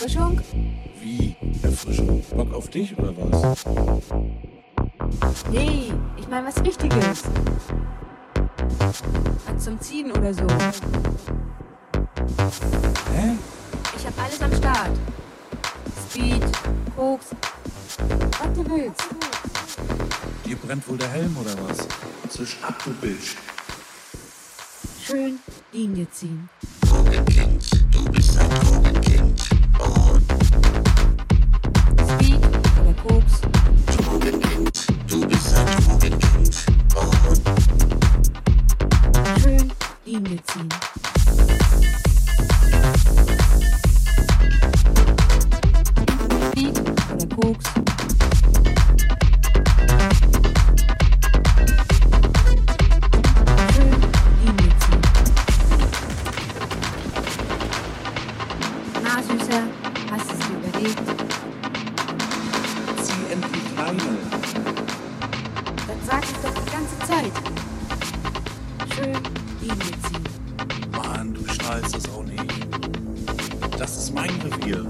Erfrischung? Wie? Erfrischung? Bock auf dich oder was? Nee, ich meine was Richtiges. Was zum Ziehen oder so. Hä? Ich hab alles am Start. Speed, Koks, was du willst. Dir brennt wohl der Helm oder was? Zisch ab, du Bitch. Schön Linie ziehen. Mann, du strahlst das auch nicht. Das ist mein Revier.